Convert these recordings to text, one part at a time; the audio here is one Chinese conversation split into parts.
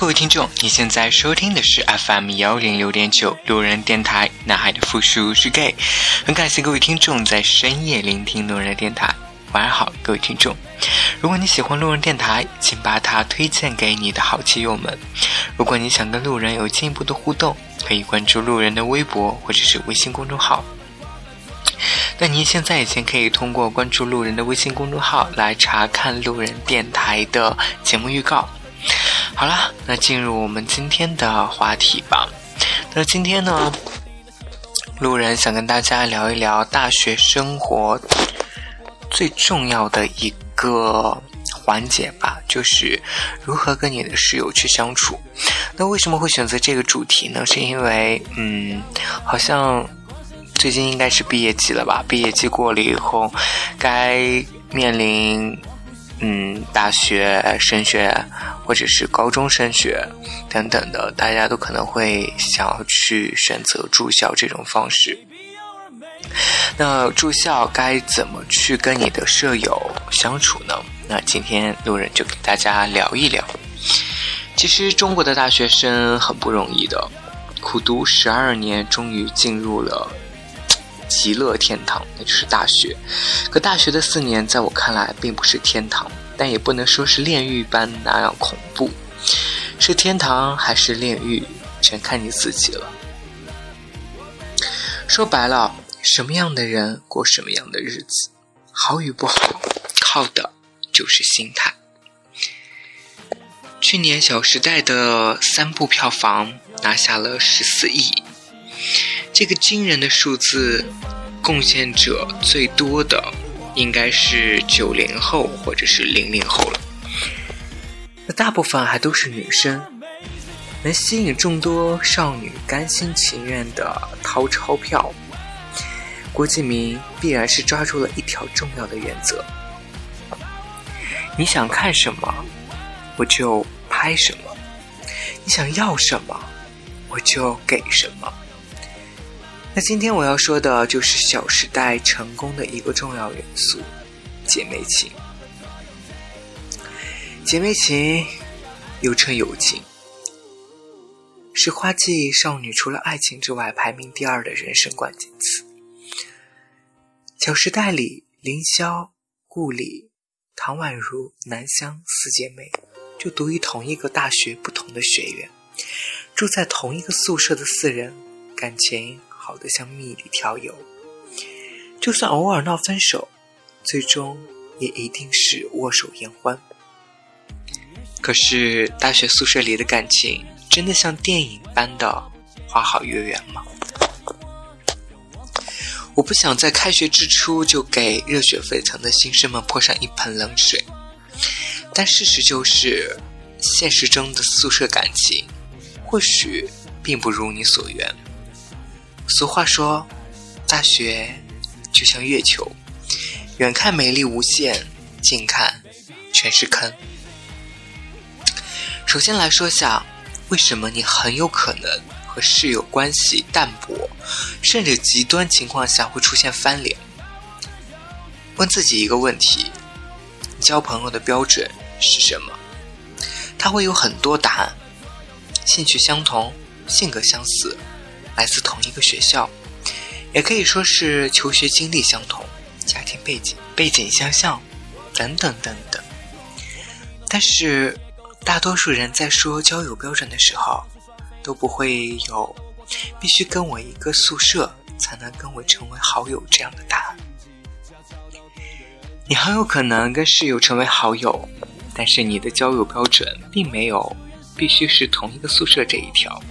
各位听众，你现在收听的是 FM 幺零六点九路人电台，男孩的复数是 gay。很感谢各位听众在深夜聆听路人电台。晚上好，各位听众。如果你喜欢路人电台，请把它推荐给你的好基友们。如果你想跟路人有进一步的互动，可以关注路人的微博或者是微信公众号。那您现在已经可以通过关注路人的微信公众号来查看路人电台的节目预告。好了，那进入我们今天的话题吧。那今天呢，路人想跟大家聊一聊大学生活最重要的一个环节吧，就是如何跟你的室友去相处。那为什么会选择这个主题呢？是因为，嗯，好像最近应该是毕业季了吧？毕业季过了以后，该面临嗯大学升学或者是高中升学等等的，大家都可能会想要去选择住校这种方式。那住校该怎么去跟你的舍友相处呢？那今天路人就给大家聊一聊。其实中国的大学生很不容易的，苦读十二年，终于进入了极乐天堂，那就是大学。可大学的四年，在我看来并不是天堂，但也不能说是炼狱般那样恐怖。是天堂还是炼狱，全看你自己了。说白了，什么样的人过什么样的日子，好与不好，靠的就是心态。去年《小时代》的三部票房拿下了十四亿，这个惊人的数字，贡献者最多的应该是九零后或者是零零后了。那大部分还都是女生，能吸引众多少女甘心情愿的掏钞票。郭敬明必然是抓住了一条重要的原则：你想看什么，我就拍什么；你想要什么，我就给什么。那今天我要说的就是《小时代》成功的一个重要元素——姐妹情。姐妹情又称友情，是花季少女除了爱情之外排名第二的人生关键词。《小时代》里，凌霄、顾里、唐宛如、南湘四姐妹就读于同一个大学不同的学院，住在同一个宿舍的四人，感情好的像蜜里调油。就算偶尔闹分手，最终也一定是握手言欢。可是，大学宿舍里的感情真的像电影般的花好月圆吗？我不想在开学之初就给热血沸腾的新生们泼上一盆冷水，但事实就是，现实中的宿舍感情或许并不如你所愿。俗话说，大学就像月球，远看美丽无限，近看全是坑。首先来说下，为什么你很有可能和室友关系淡薄，甚至极端情况下会出现翻脸？问自己一个问题：交朋友的标准是什么？它会有很多答案，兴趣相同，性格相似，来自同一个学校，也可以说是求学经历相同，家庭背景背景相像，等等等等。但是。大多数人在说交友标准的时候，都不会有必须跟我一个宿舍才能跟我成为好友这样的答案。你很有可能跟室友成为好友，但是你的交友标准并没有必须是同一个宿舍这一条，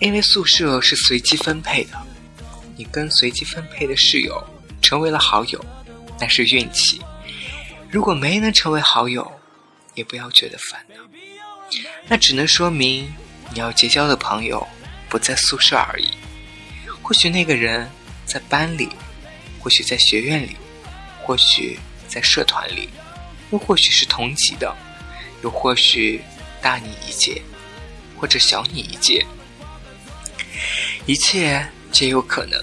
因为宿舍是随机分配的。你跟随机分配的室友成为了好友，那是运气；如果没能成为好友，也不要觉得烦恼，那只能说明你要结交的朋友不在宿舍而已。或许那个人在班里，或许在学院里，或许在社团里，又或许是同级的，又或许大你一届，或者小你一届，一切皆有可能。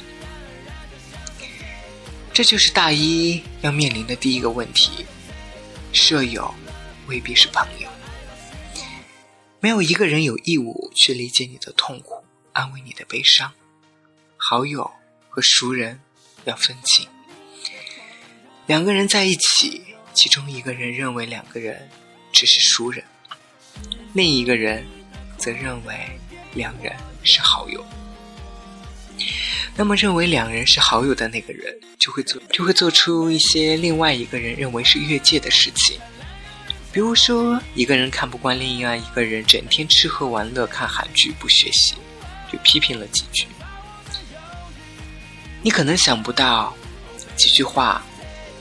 这就是大一要面临的第一个问题：舍友未必是朋友。没有一个人有义务去理解你的痛苦，安慰你的悲伤。好友和熟人要分清。两个人在一起，其中一个人认为两个人只是熟人，另一个人则认为两人是好友。那么，认为两人是好友的那个人，就会做就会做出一些另外一个人认为是越界的事情。比如说，一个人看不惯另外一个人整天吃喝玩乐、看韩剧不学习，就批评了几句。你可能想不到，几句话，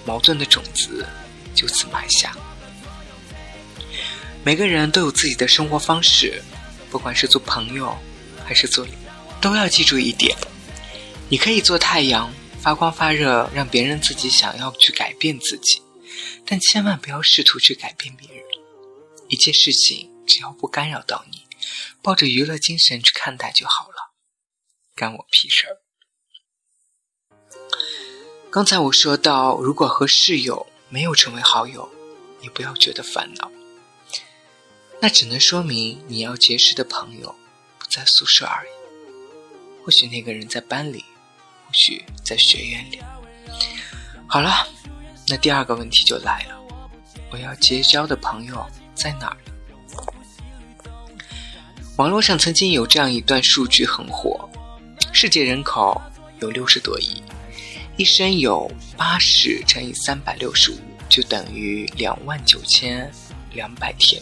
矛盾的种子就此埋下。每个人都有自己的生活方式，不管是做朋友还是做，都要记住一点。你可以做太阳，发光发热，让别人自己想要去改变自己，但千万不要试图去改变别人。一件事情只要不干扰到你，抱着娱乐精神去看待就好了，干我屁事儿。刚才我说到，如果和室友没有成为好友，也不要觉得烦恼，那只能说明你要结识的朋友不在宿舍而已。或许那个人在班里。许在学院里。好了，那第二个问题就来了：我要结交的朋友在哪儿？网络上曾经有这样一段数据很火：世界人口有六十多亿，一生有八十乘以三百六十五，就等于两万九千两百天，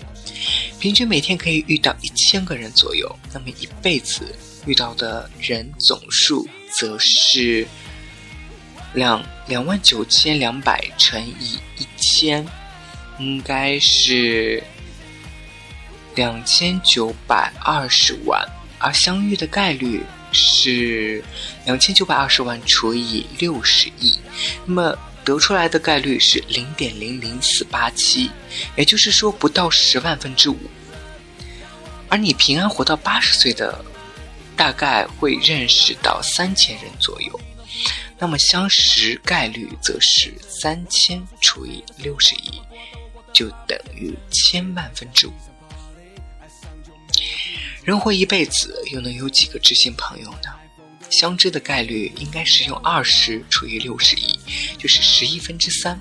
平均每天可以遇到一千个人左右。那么一辈子遇到的人总数？则是两两万九千两百乘以一千，应该是两千九百二十万，而相遇的概率是两千九百二十万除以六十亿，那么得出来的概率是零点零零四八七，也就是说不到十万分之五。而你平安活到八十岁的。大概会认识到三千人左右，那么相识概率则是三千除以六十亿，就等于千万分之五。人活一辈子，又能有几个知心朋友呢？相知的概率应该是用二十除以六十亿，就是十一分之三。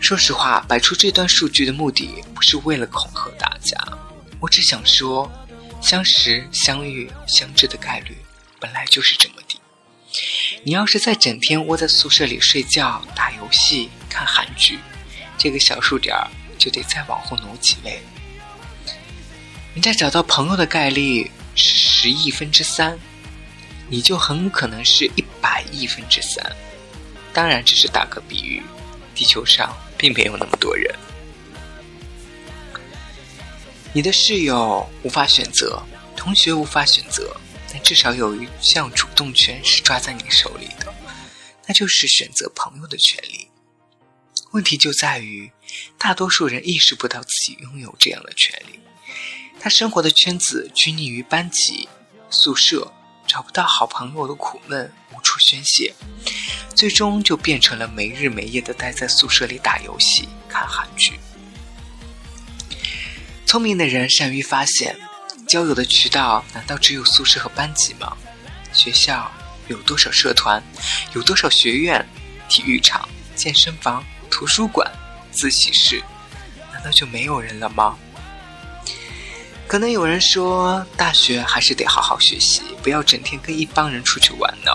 说实话，摆出这段数据的目的不是为了恐吓大家，我只想说。相识、相遇、相知的概率本来就是这么低。你要是再整天窝在宿舍里睡觉、打游戏、看韩剧，这个小数点儿就得再往后挪几位。人家找到朋友的概率是十亿分之三，你就很可能是一百亿分之三。当然，只是打个比喻，地球上并没有那么多人。你的室友无法选择，同学无法选择，但至少有一项主动权是抓在你手里的，那就是选择朋友的权利。问题就在于，大多数人意识不到自己拥有这样的权利。他生活的圈子拘泥于班级、宿舍，找不到好朋友的苦闷无处宣泄，最终就变成了没日没夜的待在宿舍里打游戏、看韩剧。聪明的人善于发现，交友的渠道难道只有宿舍和班级吗？学校有多少社团？有多少学院？体育场、健身房、图书馆、自习室，难道就没有人了吗？可能有人说，大学还是得好好学习，不要整天跟一帮人出去玩呢。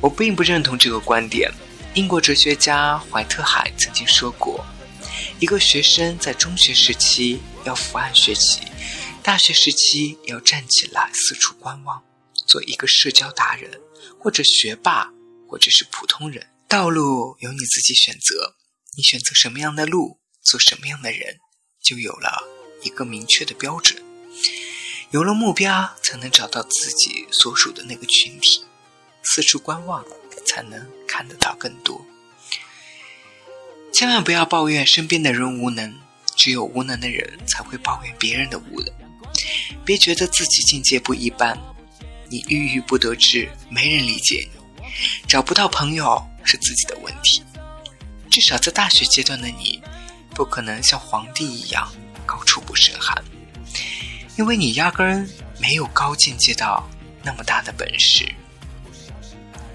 我并不认同这个观点。英国哲学家怀特海曾经说过。一个学生在中学时期要伏案学习，大学时期要站起来四处观望，做一个社交达人，或者学霸，或者是普通人。道路由你自己选择，你选择什么样的路，做什么样的人，就有了一个明确的标准。有了目标，才能找到自己所属的那个群体；四处观望，才能看得到更多。千万不要抱怨身边的人无能，只有无能的人才会抱怨别人的无能。别觉得自己境界不一般，你郁郁不得志，没人理解你，找不到朋友是自己的问题。至少在大学阶段的你，不可能像皇帝一样高处不胜寒，因为你压根没有高境界到那么大的本事。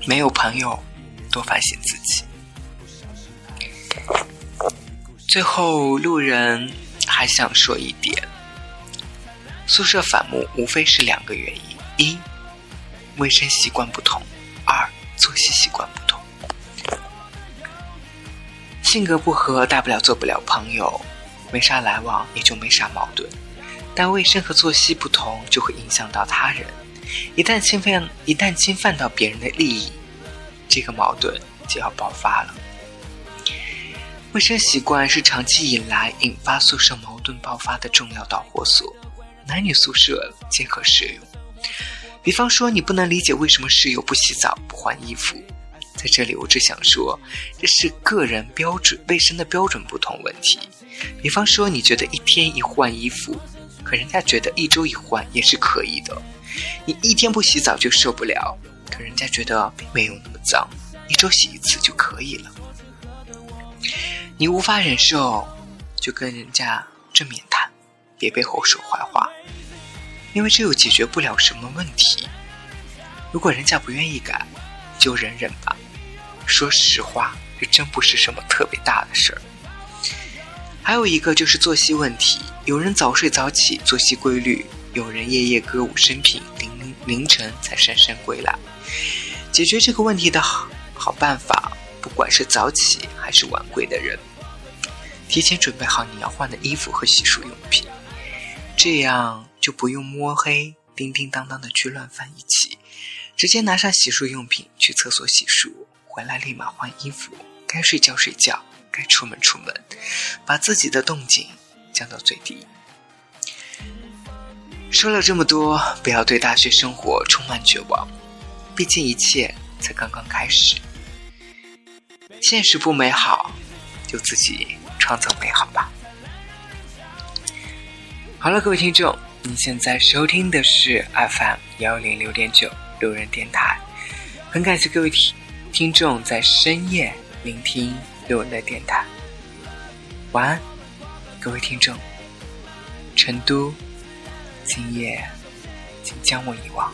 没有朋友，多反省自己。最后，路人还想说一点：宿舍反目无非是两个原因：一，卫生习惯不同；二，作息习惯不同。性格不合，大不了做不了朋友，没啥来往，也就没啥矛盾。但卫生和作息不同，就会影响到他人。一旦侵犯，一旦侵犯到别人的利益，这个矛盾就要爆发了。卫生习惯是长期以来引发宿舍矛盾爆发的重要导火索，男女宿舍皆可适用。比方说，你不能理解为什么室友不洗澡、不换衣服。在这里，我只想说，这是个人标准卫生的标准不同问题。比方说，你觉得一天一换衣服，可人家觉得一周一换也是可以的。你一天不洗澡就受不了，可人家觉得并没有那么脏，一周洗一次就可以了。你无法忍受，就跟人家正面谈，别背后说坏话，因为这又解决不了什么问题。如果人家不愿意改，就忍忍吧。说实话，这真不是什么特别大的事儿。还有一个就是作息问题，有人早睡早起，作息规律；有人夜夜歌舞升平，凌凌晨才姗姗归来。解决这个问题的好好办法，不管是早起还是晚归的人，提前准备好你要换的衣服和洗漱用品，这样就不用摸黑叮叮当当的去乱翻一起，直接拿上洗漱用品去厕所洗漱。回来立马换衣服，该睡觉睡觉，该出门出门，把自己的动静降到最低。说了这么多，不要对大学生活充满绝望，毕竟一切才刚刚开始。现实不美好，就自己创造美好吧。好了，各位听众，您现在收听的是 FM 幺零六点九路人电台，很感谢各位听。听众在深夜聆听六人的电台，晚安，各位听众。成都，今夜请将我遗忘。